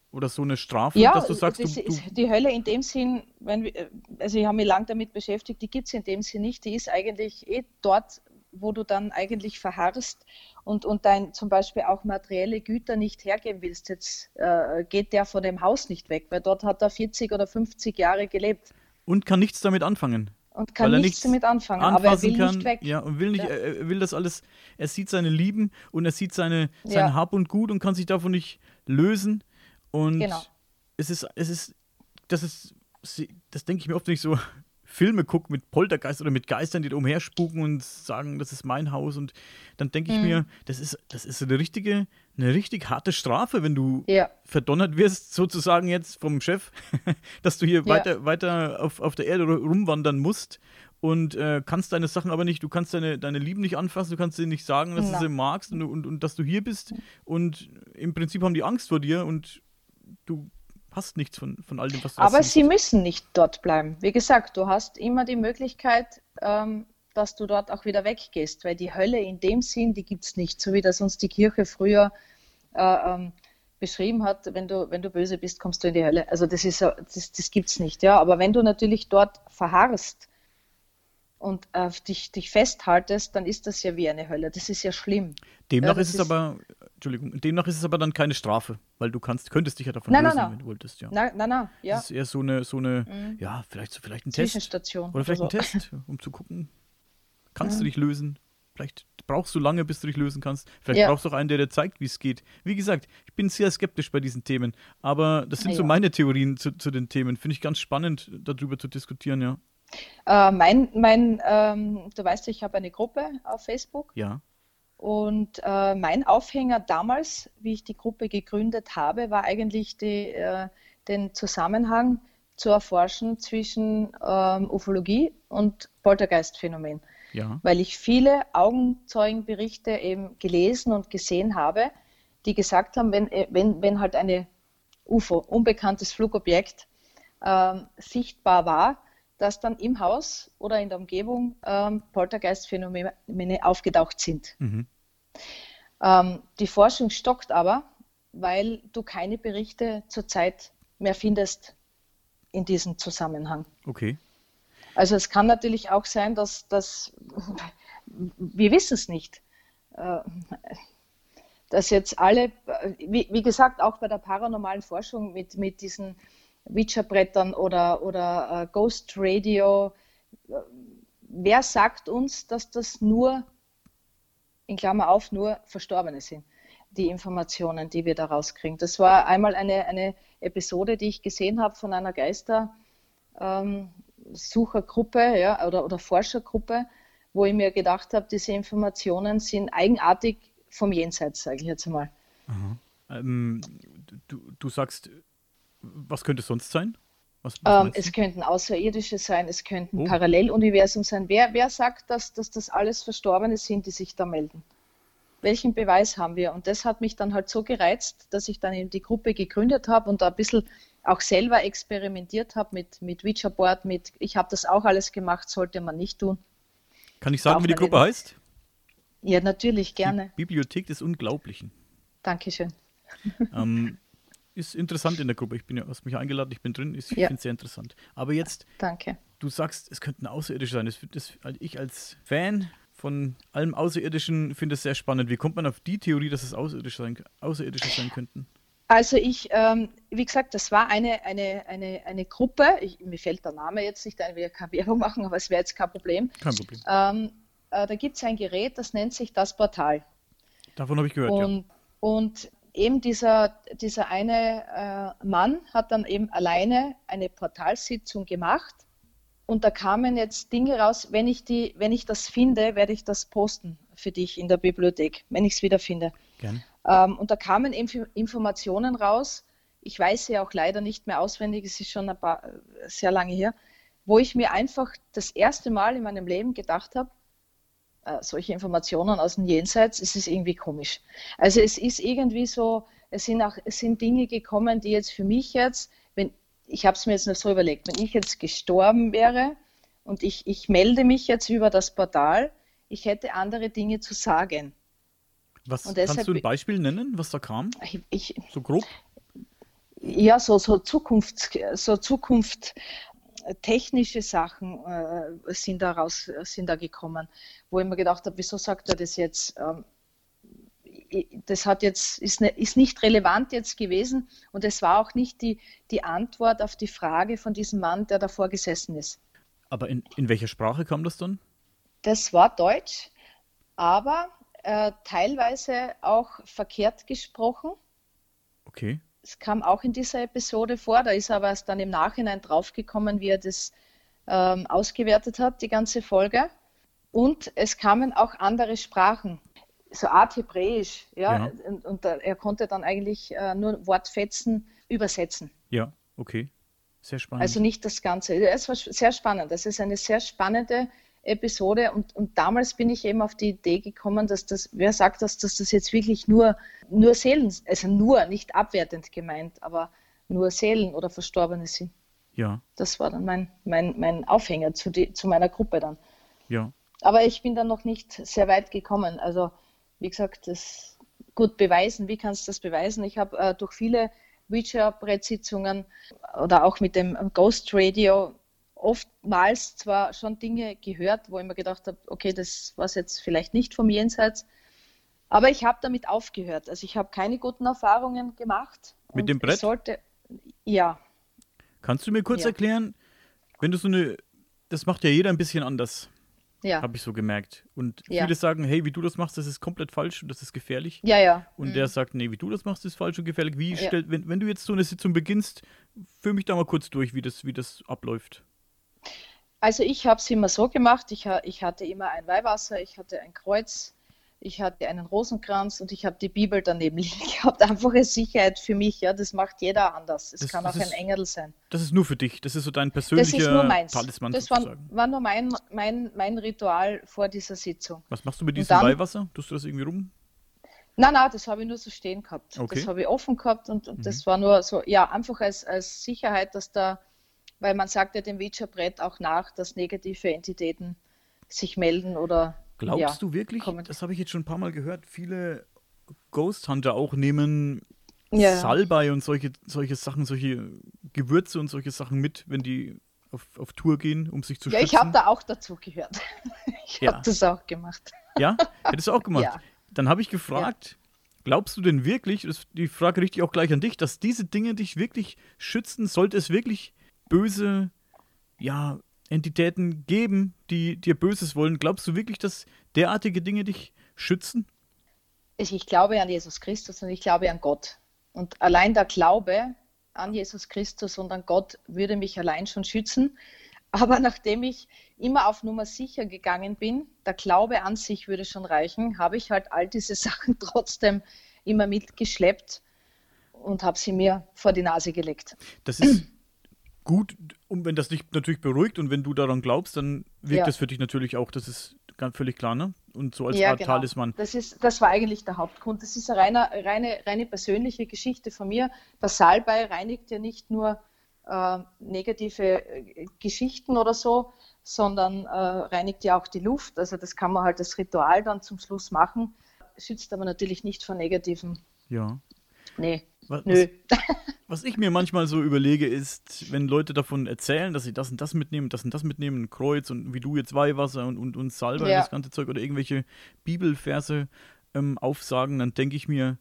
Oder so eine Strafe, ja, dass du sagst, du, du die Hölle in dem Sinn, wenn wir, also ich habe mich lange damit beschäftigt, die gibt es in dem Sinn nicht. Die ist eigentlich eh dort, wo du dann eigentlich verharrst und, und dein zum Beispiel auch materielle Güter nicht hergeben willst. Jetzt äh, geht der von dem Haus nicht weg, weil dort hat er 40 oder 50 Jahre gelebt. Und kann nichts damit anfangen und kann nichts, damit anfangen, aber er will kann, nicht weg. Ja, und will nicht, ja. er will das alles, er sieht seine Lieben und er sieht seine, sein ja. Hab und Gut und kann sich davon nicht lösen. Und genau. es ist, es ist, das ist, das denke ich mir oft, wenn ich so Filme gucke mit Poltergeist oder mit Geistern, die da umherspuken und sagen, das ist mein Haus. Und dann denke ich mhm. mir, das ist, das ist eine richtige, eine richtig harte Strafe, wenn du ja. verdonnert wirst, sozusagen jetzt vom Chef, dass du hier ja. weiter, weiter auf, auf der Erde rumwandern musst und äh, kannst deine Sachen aber nicht, du kannst deine, deine Lieben nicht anfassen, du kannst denen nicht sagen, dass Na. du sie magst und, und, und dass du hier bist. Und im Prinzip haben die Angst vor dir und du hast nichts von, von all dem, was du Aber sie müssen nicht dort bleiben. Wie gesagt, du hast immer die Möglichkeit, ähm, dass du dort auch wieder weggehst, weil die Hölle in dem Sinn, die gibt es nicht, so wie das uns die Kirche früher äh, ähm, beschrieben hat, wenn du, wenn du böse bist, kommst du in die Hölle. Also das ist das, das gibt es nicht, ja. Aber wenn du natürlich dort verharrst und äh, dich, dich festhaltest, dann ist das ja wie eine Hölle. Das ist ja schlimm. Demnach ja, ist es ist, aber Entschuldigung, demnach ist es aber dann keine Strafe, weil du kannst, könntest dich ja davon Nein, lösen, nein, wenn du wolltest, ja. Nein, nein, nein, ja. Das ist eher so eine, so eine, Mhm. ja, vielleicht, so- vielleicht ein Test. Oder vielleicht ein so. Test, um zu gucken, kannst du Ja. dich lösen? Vielleicht brauchst du lange, bis du dich lösen kannst. Vielleicht Ja. brauchst du auch einen, der dir zeigt, wie es geht. Wie gesagt, ich bin sehr skeptisch bei diesen Themen, aber das sind so Ja. meine Theorien zu, zu den Themen. Finde ich ganz spannend, darüber zu diskutieren, ja. Äh, mein, mein, ähm, du weißt, ich habe eine Gruppe auf Facebook Ja, und äh, mein Aufhänger damals, wie ich die Gruppe gegründet habe, war eigentlich die, äh, den Zusammenhang zu erforschen zwischen ähm, Ufologie und Poltergeistphänomen, ja, weil ich viele Augenzeugenberichte eben gelesen und gesehen habe, die gesagt haben, wenn, äh, wenn, wenn halt eine UFO, unbekanntes Flugobjekt, ähm, sichtbar war, dass dann im Haus oder in der Umgebung ähm, Poltergeistphänomene aufgetaucht sind. mhm. Ähm, die Forschung stockt aber, weil du keine Berichte zurzeit mehr findest in diesem Zusammenhang. okay. Also es kann natürlich auch sein, dass, dass wir wissen es nicht, äh, dass jetzt alle, wie, wie gesagt, auch bei der paranormalen Forschung mit, mit diesen Witcher-Brettern oder, oder äh, Ghost Radio, äh, wer sagt uns, dass das nur, in Klammer auf, nur Verstorbene sind, die Informationen, die wir da rauskriegen. Das war einmal eine, eine Episode, die ich gesehen habe von einer Geister. Ähm, Suchergruppe ja, oder, oder Forschergruppe, wo ich mir gedacht habe, diese Informationen sind eigenartig vom Jenseits, sage ich jetzt mal. Ähm, du, du sagst, was könnte es sonst sein? Was, was Ähm, es könnten Außerirdische sein, es könnten Oh. Paralleluniversen sein. Wer, wer sagt, dass, dass das alles Verstorbene sind, die sich da melden? Welchen Beweis haben wir? Und das hat mich dann halt so gereizt, dass ich dann eben die Gruppe gegründet habe und da ein bisschen auch selber experimentiert habe mit, mit Ouija-Board, mit, ich habe das auch alles gemacht, sollte man nicht tun. Kann ich sagen, darf wie die Gruppe heißt? Ja, natürlich, gerne. Die Bibliothek des Unglaublichen. Dankeschön. ähm, ist interessant in der Gruppe. Ich bin ja, hast mich eingeladen, ich bin drin. Ist, Ich Ja. finde es sehr interessant. Aber jetzt, Danke. du sagst, es könnten Außerirdische sein. Das, das, ich als Fan von allem Außerirdischen finde es sehr spannend. Wie kommt man auf die Theorie, dass es Außerirdische sein, Außerirdische sein könnten? Also ich, ähm, wie gesagt, das war eine, eine, eine, eine Gruppe, ich, mir fällt der Name jetzt nicht ein, wir keine Werbung machen, aber es wäre jetzt kein Problem. Kein Problem. Ähm, äh, da gibt es ein Gerät, das nennt sich das Portal. Davon habe ich gehört, ja. Und, und eben dieser, dieser eine äh, Mann hat dann eben alleine eine Portalsitzung gemacht. Und da kamen jetzt Dinge raus, wenn ich, die, wenn ich das finde, werde ich das posten für dich in der Bibliothek, wenn ich es wieder finde. Gerne. Ähm, und da kamen Inf Informationen raus. Ich weiß sie auch leider nicht mehr auswendig, es ist schon ein paar, sehr lange her, wo ich mir einfach das erste Mal in meinem Leben gedacht habe, äh, solche Informationen aus dem Jenseits, es ist irgendwie komisch. Also es ist irgendwie so, es sind auch, es sind Dinge gekommen, die jetzt für mich jetzt, wenn, ich habe es mir jetzt nur so überlegt, wenn ich jetzt gestorben wäre und ich, ich melde mich jetzt über das Portal, ich hätte andere Dinge zu sagen. Was, Und kannst deshalb- du ein Beispiel nennen, was da kam? Ich, So grob? ja, so, so Zukunft, so Zukunft, technische Sachen äh, sind daraus, sind da gekommen, wo ich mir gedacht habe, wieso sagt er das jetzt? Ähm, das hat jetzt, ist, ne, ist nicht relevant jetzt gewesen und es war auch nicht die, die Antwort auf die Frage von diesem Mann, der davor gesessen ist. Aber in, in welcher Sprache kam das dann? Das war Deutsch, aber äh, teilweise auch verkehrt gesprochen. Okay. Es kam auch in dieser Episode vor, da ist er aber erst dann im Nachhinein draufgekommen, wie er das ähm, ausgewertet hat, die ganze Folge. Und es kamen auch andere Sprachen, so Art Hebräisch, ja, Ja. und, und er konnte dann eigentlich äh, nur Wortfetzen übersetzen. Ja, okay. Sehr spannend. Also nicht das Ganze. Es war sehr spannend. Das ist eine sehr spannende Episode und, und damals bin ich eben auf die Idee gekommen, dass das, wer sagt das, dass das jetzt wirklich nur, nur Seelen, also nur, nicht abwertend gemeint, aber nur Seelen oder Verstorbene sind. ja, Das war dann mein, mein, mein Aufhänger zu, die, zu meiner Gruppe dann. ja. Aber ich bin dann noch nicht sehr weit gekommen. Also, wie gesagt, das gut beweisen. Wie kannst du das beweisen? Ich habe äh, durch viele Ouija-Brett-Sitzungen oder auch mit dem Ghost Radio oftmals zwar schon Dinge gehört, wo ich mir gedacht habe, okay, das war jetzt vielleicht nicht vom Jenseits, Aber ich habe damit aufgehört. Also ich habe keine guten Erfahrungen gemacht. Mit dem Brett? Sollte, ja. Kannst du mir kurz Ja. erklären, wenn du so eine, das macht ja jeder ein bisschen anders, Ja. habe ich so gemerkt. Und Ja. viele sagen, hey, wie du das machst, das ist komplett falsch und das ist gefährlich. Ja, ja. Und Mhm. der sagt, nee, wie du das machst, ist falsch und gefährlich. Wie Ja. stellt, wenn, wenn du jetzt so eine Sitzung beginnst, führ mich da mal kurz durch, wie das, wie das abläuft. Also ich habe es immer so gemacht, ich, ich hatte immer ein Weihwasser, ich hatte ein Kreuz, ich hatte einen Rosenkranz und ich habe die Bibel daneben liegen gehabt. Einfache Sicherheit für mich, ja, das macht jeder anders. Es Das- kann das auch ein ist Engel sein. Das ist nur für dich. Das ist so dein Das ist persönlicher nur meins. Talisman Das war, war nur mein, mein, mein Ritual vor dieser Sitzung. Was machst du mit diesem dann- Weihwasser? Tust du das irgendwie rum? Nein, nein, das habe ich nur so stehen gehabt. Okay. Das habe ich offen gehabt und, und Mhm. das war nur so, ja, einfach als, als Sicherheit, dass da, weil man sagt ja dem Ouija-Brett auch nach, dass negative Entitäten sich melden oder Glaubst ja, du wirklich? kommen. Das habe ich jetzt schon ein paar Mal gehört. Viele Ghost Hunter auch nehmen Ja, ja. Salbei und solche, solche Sachen, solche Gewürze und solche Sachen mit, wenn die auf, auf Tour gehen, um sich zu Ja, schützen. ich habe da auch dazu gehört. Ich Ja. habe das auch gemacht. Ja, hättest du auch gemacht. Ja. Dann habe ich gefragt, glaubst du denn wirklich, das, die Frage richte ich auch gleich an dich, dass diese Dinge dich wirklich schützen? Sollte es wirklich böse, ja, Entitäten geben, die dir Böses wollen? Glaubst du wirklich, dass derartige Dinge dich schützen? Ich, ich glaube an Jesus Christus und ich glaube an Gott. Und allein der Glaube an Jesus Christus und an Gott würde mich allein schon schützen. Aber nachdem ich immer auf Nummer sicher gegangen bin, der Glaube an sich würde schon reichen, habe ich halt all diese Sachen trotzdem immer mitgeschleppt und habe sie mir vor die Nase gelegt. Das ist gut, und wenn das dich natürlich beruhigt und wenn du daran glaubst, dann wirkt Ja. das für dich natürlich auch, das ist ganz völlig klar, ne? Und so als Ja, Art genau. Talisman. Das, ist, das war eigentlich der Hauptgrund. Das ist eine reine, reine, reine persönliche Geschichte von mir. Der Salbei reinigt ja nicht nur äh, negative äh, Geschichten oder so, sondern äh, reinigt ja auch die Luft. Also das kann man halt als Ritual dann zum Schluss machen. Schützt aber natürlich nicht vor negativen. Ja. Nee, Was, nö. Was ich mir manchmal so überlege, ist, wenn Leute davon erzählen, dass sie das und das mitnehmen, das und das mitnehmen, ein Kreuz und wie du jetzt Weihwasser und, und, und Salbei, Ja. das ganze Zeug oder irgendwelche Bibelverse ähm, aufsagen, dann denke ich mir,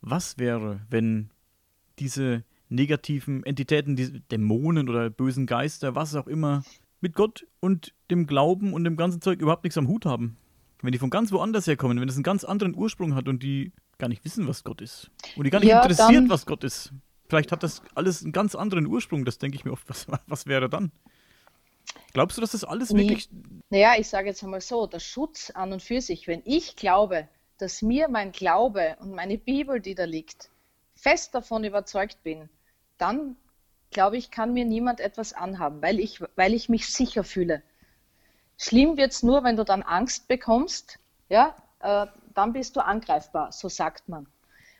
was wäre, wenn diese negativen Entitäten, diese Dämonen oder bösen Geister, was auch immer, mit Gott und dem Glauben und dem ganzen Zeug überhaupt nichts am Hut haben? Wenn die von ganz woanders herkommen, wenn es einen ganz anderen Ursprung hat und die gar nicht wissen, was Gott ist. Und die gar nicht Ja, interessiert, was Gott ist. Vielleicht hat das alles einen ganz anderen Ursprung, das denke ich mir oft. Was, was wäre dann? Glaubst du, dass das alles Nee. wirklich. Naja, ich sage jetzt einmal so, der Schutz an und für sich, wenn ich glaube, dass mir mein Glaube und meine Bibel, die da liegt, fest davon überzeugt bin, dann glaube ich, kann mir niemand etwas anhaben, weil ich, weil ich mich sicher fühle. Schlimm wird es nur, wenn du dann Angst bekommst, ja, äh, dann bist du angreifbar, so sagt man.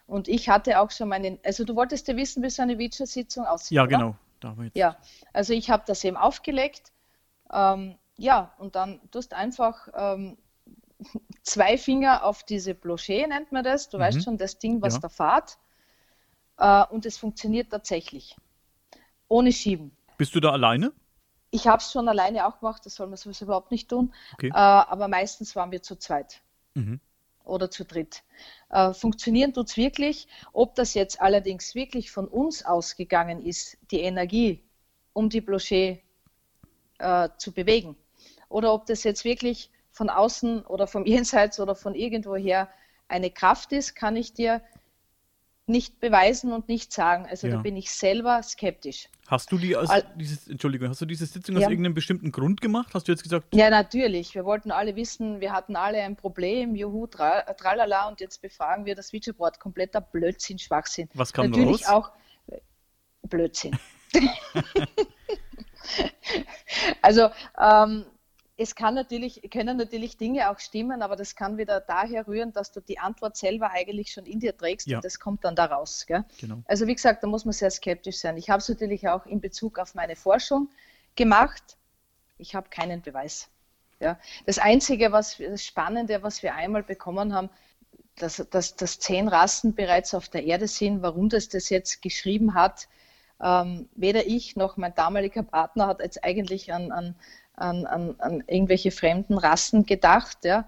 Und ich hatte auch schon meinen, also du wolltest ja wissen, wie so eine Ouija-Sitzung aussieht, Ja, oder? genau. Da haben wir jetzt. Ja, also ich habe das eben aufgelegt. Ähm, ja, und dann tust einfach ähm, zwei Finger auf diese Bloché, nennt man das. Du Mhm. weißt schon, das Ding, was Ja. da fahrt. Äh, und es funktioniert tatsächlich. Ohne Schieben. Bist du da alleine? Ich habe es schon alleine auch gemacht, das soll man sowieso überhaupt nicht tun. Okay. Äh, aber meistens waren wir zu zweit Mhm. oder zu dritt. Äh, funktionieren tut es wirklich. Ob das jetzt allerdings wirklich von uns ausgegangen ist, die Energie, um die Bloché äh, zu bewegen, oder ob das jetzt wirklich von außen oder vom Jenseits oder von irgendwoher eine Kraft ist, kann ich dir nicht beweisen und nicht sagen. Also Ja. da bin ich selber skeptisch. Hast du die aus Al- dieses, Entschuldigung, hast du diese Sitzung aus Ja. irgendeinem bestimmten Grund gemacht? Hast du jetzt gesagt, Ja, natürlich. Wir wollten alle wissen, wir hatten alle ein Problem, juhu, tra tralala, und jetzt befragen wir das Ouija-Board. Kompletter Blödsinn, Schwachsinn. was kam natürlich raus? auch äh, Blödsinn. also, ähm, es kann natürlich, können natürlich Dinge auch stimmen, aber das kann wieder daher rühren, dass du die Antwort selber eigentlich schon in dir trägst Ja. und das kommt dann da raus. Gell? Genau. Also wie gesagt, da muss man sehr skeptisch sein. Ich habe es natürlich auch in Bezug auf meine Forschung gemacht. Ich habe keinen Beweis. Ja. Das Einzige, was das Spannende, was wir einmal bekommen haben, dass, dass, dass zehn Rassen bereits auf der Erde sind, warum das das jetzt geschrieben hat, ähm, weder ich noch mein damaliger Partner hat jetzt eigentlich an, an, an, an, an irgendwelche fremden Rassen gedacht. Ja.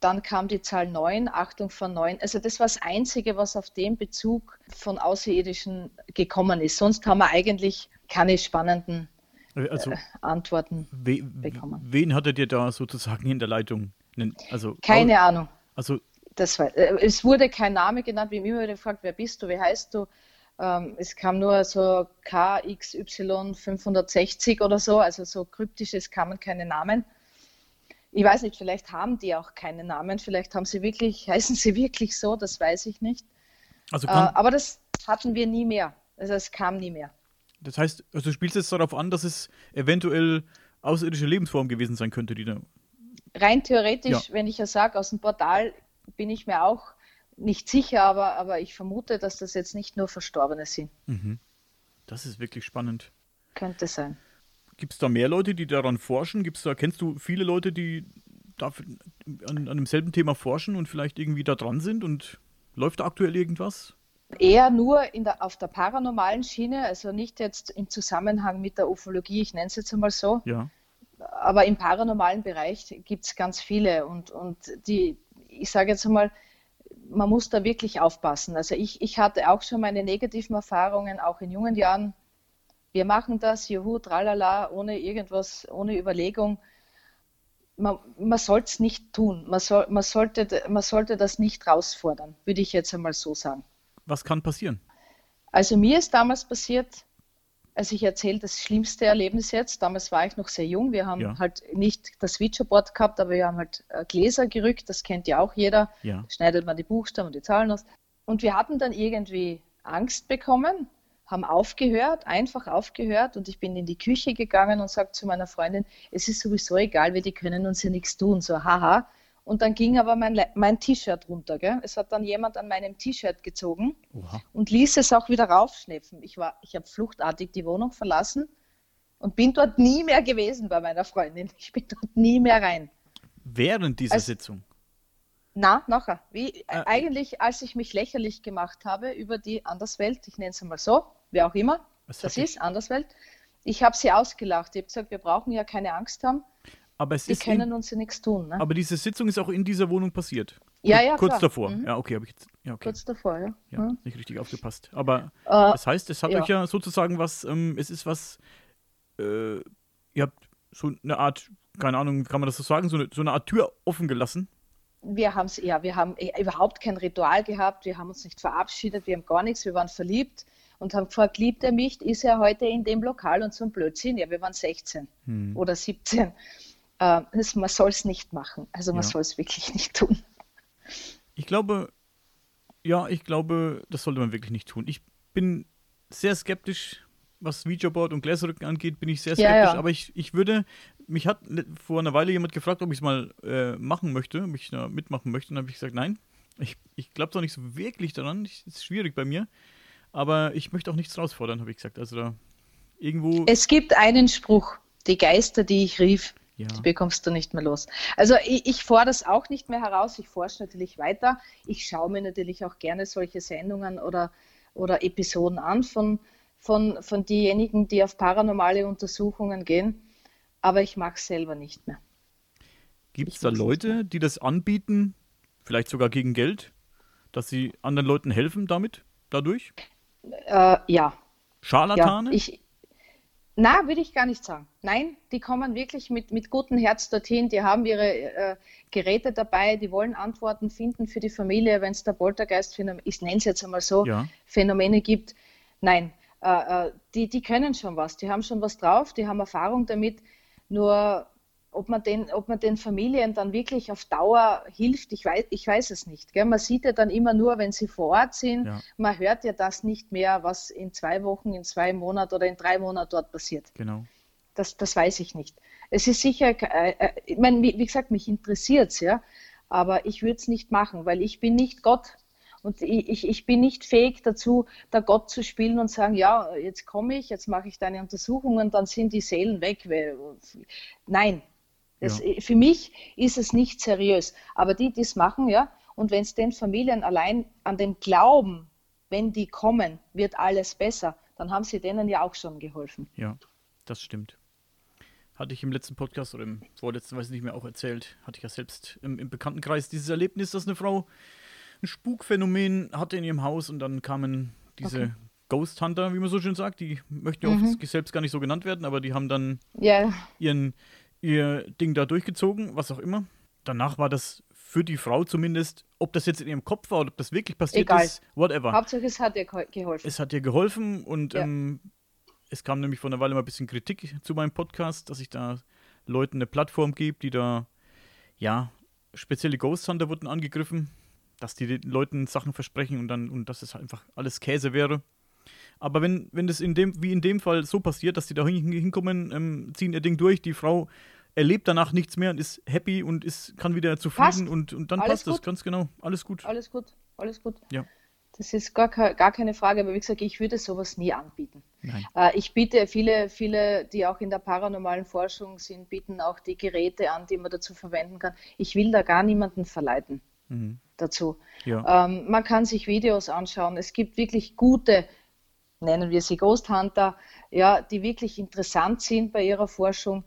Dann kam die Zahl 9, Achtung von 9. Also das war das Einzige, was auf den Bezug von Außerirdischen gekommen ist. Sonst haben wir eigentlich keine spannenden also, äh, Antworten we bekommen. Wen hattet ihr da sozusagen in der Leitung? Also, keine Ahnung. Also das war, äh, es wurde kein Name genannt, wie immer gefragt, wer bist du, wie heißt du? Ähm, es kam nur so KXY 560 oder so, also so kryptisch, es kamen keine Namen. Ich weiß nicht, vielleicht haben die auch keine Namen, vielleicht haben sie wirklich, heißen sie wirklich so, das weiß ich nicht. Also äh, aber das hatten wir nie mehr. Also es kam nie mehr. Das heißt, also du spielst jetzt darauf an, dass es eventuell außerirdische Lebensform gewesen sein könnte, die da. Rein theoretisch, ja. wenn ich ja sage, aus dem Portal bin ich mir auch nicht sicher, aber, aber ich vermute, dass das jetzt nicht nur Verstorbene sind. Mhm. Das ist wirklich spannend. Könnte sein. Gibt es da mehr Leute, die daran forschen? Gibt's da, kennst du viele Leute, die da an, an demselben Thema forschen und vielleicht irgendwie da dran sind? Und läuft da aktuell irgendwas? Eher nur der, auf der paranormalen Schiene, also nicht jetzt im Zusammenhang mit der Ufologie, ich nenne es jetzt einmal so. Ja. Aber im paranormalen Bereich gibt es ganz viele und, und die, ich sage jetzt einmal, man muss da wirklich aufpassen. Also ich, ich hatte auch schon meine negativen Erfahrungen, auch in jungen Jahren. Wir machen das, juhu, tralala, ohne irgendwas, ohne Überlegung. Man, man soll es nicht tun. Man, soll, man, sollte, man sollte das nicht rausfordern, würde ich jetzt einmal so sagen. Was kann passieren? Also mir ist damals passiert, also ich erzähle das schlimmste Erlebnis jetzt. Damals war ich noch sehr jung. Wir haben ja. halt nicht das Switcherboard gehabt, aber wir haben halt äh, Gläser gerückt. Das kennt ja auch jeder. Ja. Schneidet man die Buchstaben und die Zahlen aus. Und wir hatten dann irgendwie Angst bekommen, haben aufgehört, einfach aufgehört. Und ich bin in die Küche gegangen und sagte zu meiner Freundin, es ist sowieso egal, wir die können uns ja nichts tun. So, haha. Und dann ging aber mein, mein T-Shirt runter. Gell? Es hat dann jemand an meinem T-Shirt gezogen Oha. und ließ es auch wieder raufschnepfen. Ich, ich habe fluchtartig die Wohnung verlassen und bin dort nie mehr gewesen bei meiner Freundin. Ich bin dort nie mehr rein. Während dieser also, Sitzung? Na, nachher. Wie, äh, eigentlich, als ich mich lächerlich gemacht habe über die Anderswelt, ich nenne es mal so, wie auch immer, das ist Anderswelt. Ich habe sie ausgelacht. Ich habe gesagt, wir brauchen ja keine Angst haben. Aber es die ist können in, uns ja nichts tun. Ne? Aber diese Sitzung ist auch in dieser Wohnung passiert. Ja, ja, Kurz klar. davor. Mhm. Ja, okay, habe ich jetzt. Ja, okay. Kurz davor, ja. Ja, mhm. nicht richtig aufgepasst. Aber äh, das heißt, es hat ja. euch ja sozusagen was, ähm, es ist was, äh, ihr habt so eine Art, keine Ahnung, kann man das so sagen, so eine, so eine Art Tür offen gelassen. Wir haben es, ja, wir haben äh, überhaupt kein Ritual gehabt, wir haben uns nicht verabschiedet, wir haben gar nichts, wir waren verliebt und haben gefragt, liebt er mich, ist er heute in dem Lokal und so ein Blödsinn? Ja, wir waren 16 hm. oder 17 äh, das, man soll es nicht machen. Also man ja. soll es wirklich nicht tun. Ich glaube, ja, ich glaube, das sollte man wirklich nicht tun. Ich bin sehr skeptisch, was Videoboard und Gläserrücken angeht, bin ich sehr skeptisch. Ja, ja. Aber ich, ich würde, mich hat vor einer Weile jemand gefragt, ob ich es mal äh, machen möchte, ob ich da mitmachen möchte. Und habe ich gesagt, nein, ich, ich glaube doch nicht so wirklich daran. Es ist schwierig bei mir. Aber ich möchte auch nichts herausfordern, habe ich gesagt. Also da irgendwo. Es gibt einen Spruch, die Geister, die ich rief, ja. Die bekommst du nicht mehr los. Also ich, ich fordere das auch nicht mehr heraus. Ich forsche natürlich weiter. Ich schaue mir natürlich auch gerne solche Sendungen oder, oder Episoden an von, von, von denjenigen, die auf paranormale Untersuchungen gehen. Aber ich mache es selber nicht mehr. Gibt es da Leute, die das anbieten, vielleicht sogar gegen Geld, dass sie anderen Leuten helfen damit, dadurch? Äh, ja. Scharlatane? Ja, ich, na, würde ich gar nicht sagen. Nein, die kommen wirklich mit, mit gutem Herz dorthin. Die haben ihre äh, Geräte dabei, die wollen Antworten finden für die Familie, wenn es da Poltergeist, ich nenne es jetzt einmal so, ja. Phänomene gibt. Nein, äh, äh, die, die können schon was, die haben schon was drauf, die haben Erfahrung damit. Nur ob man, den, ob man den Familien dann wirklich auf Dauer hilft, ich weiß, ich weiß es nicht. Gell? Man sieht ja dann immer nur, wenn sie vor Ort sind, ja. man hört ja das nicht mehr, was in zwei Wochen, in zwei Monaten oder in drei Monaten dort passiert. Genau. Das, das weiß ich nicht. Es ist sicher, äh, äh ich meine, wie, wie, gesagt, mich interessiert es, ja, aber ich würde es nicht machen, weil ich bin nicht Gott. Und ich, ich, ich bin nicht fähig dazu, da Gott zu spielen und sagen, ja, jetzt komme ich, jetzt mache ich deine Untersuchungen, dann sind die Seelen weg. Nein, das, ja. Für mich ist es nicht seriös. Aber die, die es machen, ja, und wenn es den Familien allein an den Glauben, wenn die kommen, wird alles besser, dann haben sie denen ja auch schon geholfen. Ja, das stimmt. hatte ich im letzten Podcast oder im vorletzten, weiß ich nicht mehr, auch erzählt, hatte ich ja selbst im, im Bekanntenkreis dieses Erlebnis, dass eine Frau ein Spukphänomen hatte in ihrem Haus und dann kamen diese okay. Ghost Hunter, wie man so schön sagt, die möchten ja mhm. oft selbst gar nicht so genannt werden, aber die haben dann yeah. ihren, ihr Ding da durchgezogen, was auch immer. Danach war das für die Frau zumindest, ob das jetzt in ihrem Kopf war oder ob das wirklich passiert Egal. ist, whatever. Hauptsache es hat ihr geholfen. Es hat ihr geholfen und ja. ähm, es kam nämlich vor einer Weile mal ein bisschen Kritik zu meinem Podcast, dass ich da Leuten eine Plattform gebe, die da, ja, spezielle Ghost Hunter wurden angegriffen, dass die den Leuten Sachen versprechen und dann, und dass es halt einfach alles Käse wäre. Aber wenn, wenn das in dem, wie in dem Fall so passiert, dass die da hinkommen, ähm, ziehen ihr Ding durch, die Frau erlebt danach nichts mehr und ist happy und ist, kann wieder zufrieden und, und dann alles passt das ganz genau. Alles gut. Alles gut, alles gut. Ja. Das ist gar, gar keine Frage, aber wie gesagt, ich würde sowas nie anbieten. Äh, ich biete viele, viele, die auch in der paranormalen Forschung sind, bieten auch die Geräte an, die man dazu verwenden kann. Ich will da gar niemanden verleiten mhm. dazu. Ja. Ähm, man kann sich Videos anschauen. Es gibt wirklich gute, nennen wir sie Ghost Hunter, ja, die wirklich interessant sind bei ihrer Forschung.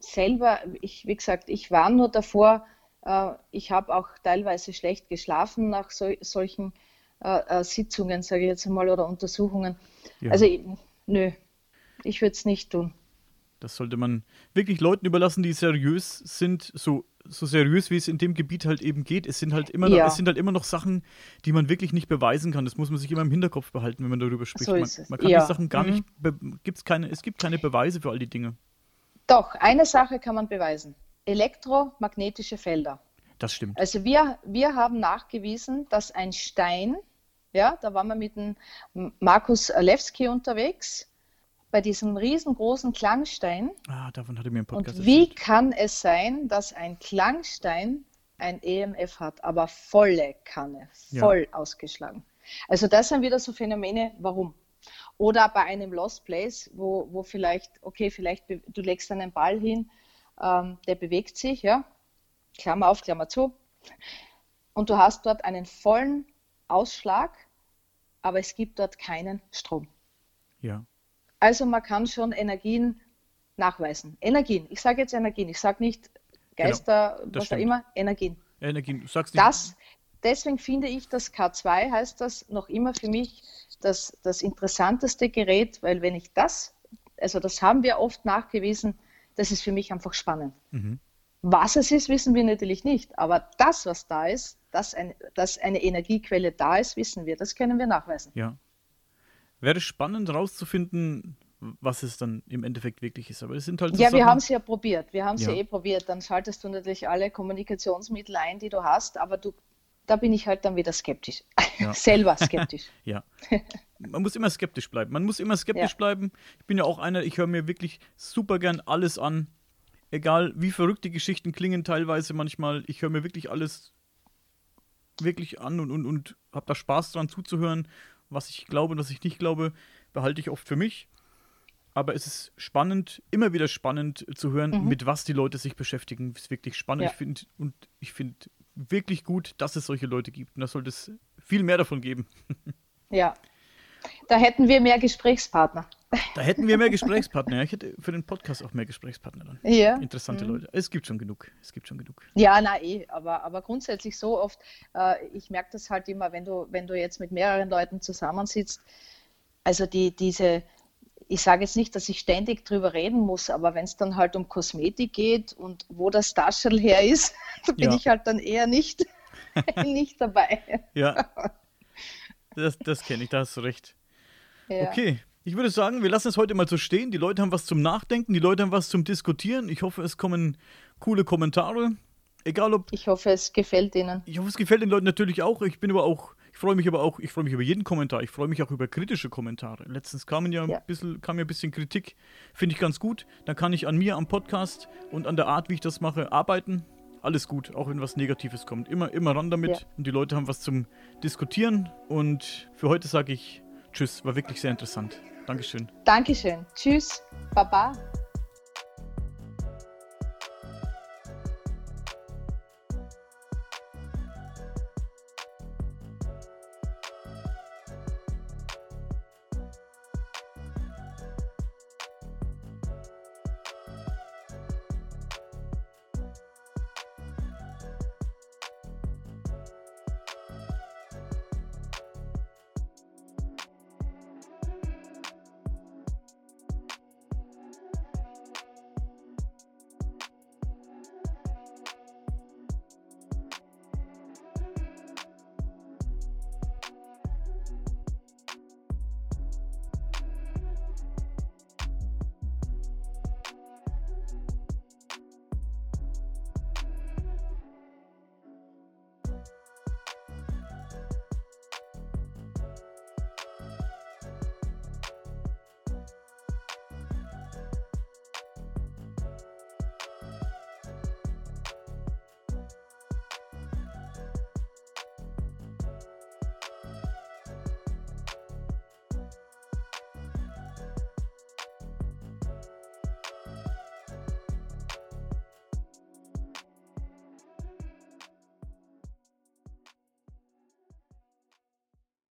Selber, ich, wie gesagt, ich war nur davor, äh, ich habe auch teilweise schlecht geschlafen nach so, solchen äh, äh, Sitzungen, sage ich jetzt einmal, oder Untersuchungen. Ja. Also, nö, ich würde es nicht tun. Das sollte man wirklich Leuten überlassen, die seriös sind, so, so seriös wie es in dem Gebiet halt eben geht. Es sind halt immer noch, es sind halt immer noch Sachen, die man wirklich nicht beweisen kann. Das muss man sich immer im Hinterkopf behalten, wenn man darüber spricht. So man, man, kann ja. die Sachen gar mhm. nicht, gibt's keine, es gibt keine Beweise für all die Dinge. Doch, eine Sache kann man beweisen. Elektromagnetische Felder. Das stimmt. Also wir, wir haben nachgewiesen, dass ein Stein, ja, da waren wir mit dem Markus Lewski unterwegs, bei diesem riesengroßen Klangstein. Ah, davon hatte mir ein Podcast Und wie erzählt. kann es sein, dass ein Klangstein ein EMF hat, aber volle Kanne, voll ja. ausgeschlagen. Also das sind wieder so Phänomene, warum? Oder bei einem Lost Place, wo, wo vielleicht, okay, vielleicht du legst einen Ball hin, ähm, der bewegt sich, ja, Klammer auf, Klammer zu. Und du hast dort einen vollen Ausschlag, aber es gibt dort keinen Strom. Ja. Also man kann schon Energien nachweisen. Energien, ich sage jetzt Energien, ich sage nicht Geister, genau, was auch immer, Energien. Energien, du sagst. Das, deswegen finde ich, das K2 heißt das noch immer für mich das, das interessanteste Gerät, weil wenn ich das, also das haben wir oft nachgewiesen, das ist für mich einfach spannend. Mhm. Was es ist, wissen wir natürlich nicht. Aber das, was da ist, dass, ein, dass eine Energiequelle da ist, wissen wir. Das können wir nachweisen. Ja. Wäre spannend herauszufinden, was es dann im Endeffekt wirklich ist. Aber es sind halt so Ja, Sachen... wir haben es ja probiert. Wir haben es ja. ja. eh probiert. Dann schaltest du natürlich alle Kommunikationsmittel ein, die du hast, aber du, da bin ich halt dann wieder skeptisch. Ja. Selber skeptisch. ja. Man muss immer skeptisch bleiben. Man muss immer skeptisch ja. bleiben. Ich bin ja auch einer, ich höre mir wirklich super gern alles an egal wie verrückt die Geschichten klingen, teilweise manchmal, ich höre mir wirklich alles wirklich an und, und, und habe da Spaß dran zuzuhören. Was ich glaube und was ich nicht glaube, behalte ich oft für mich. Aber es ist spannend, immer wieder spannend zu hören, mhm. mit was die Leute sich beschäftigen. Es ist wirklich spannend. Ja. Ich finde und ich finde wirklich gut, dass es solche Leute gibt. Und da sollte es viel mehr davon geben. Ja. Da hätten wir mehr Gesprächspartner. Da hätten wir mehr Gesprächspartner. Ich hätte für den Podcast auch mehr Gesprächspartner dann. Ja. Interessante mhm. Leute. Es gibt schon genug. Es gibt schon genug. Ja, na eh, aber, aber grundsätzlich so oft, äh, ich merke das halt immer, wenn du, wenn du jetzt mit mehreren Leuten zusammensitzt, also die, diese, ich sage jetzt nicht, dass ich ständig drüber reden muss, aber wenn es dann halt um Kosmetik geht und wo das Taschel her ist, da bin ja. ich halt dann eher nicht, nicht dabei. Ja. Das, das kenne ich, da hast du recht. Ja. Okay, ich würde sagen, wir lassen es heute mal so stehen. Die Leute haben was zum Nachdenken, die Leute haben was zum Diskutieren. Ich hoffe, es kommen coole Kommentare. Egal ob. Ich hoffe, es gefällt Ihnen. Ich hoffe, es gefällt den Leuten natürlich auch. Ich bin aber auch, ich freue mich aber auch, ich freue mich über jeden Kommentar. Ich freue mich auch über kritische Kommentare. Letztens kamen ja, ja. Ein bisschen, kam ja ein bisschen Kritik. Finde ich ganz gut. Dann kann ich an mir, am Podcast und an der Art, wie ich das mache, arbeiten. Alles gut, auch wenn was Negatives kommt. Immer, immer ran damit. Ja. Und die Leute haben was zum Diskutieren. Und für heute sage ich Tschüss, war wirklich sehr interessant. Dankeschön. Dankeschön. Tschüss. Baba.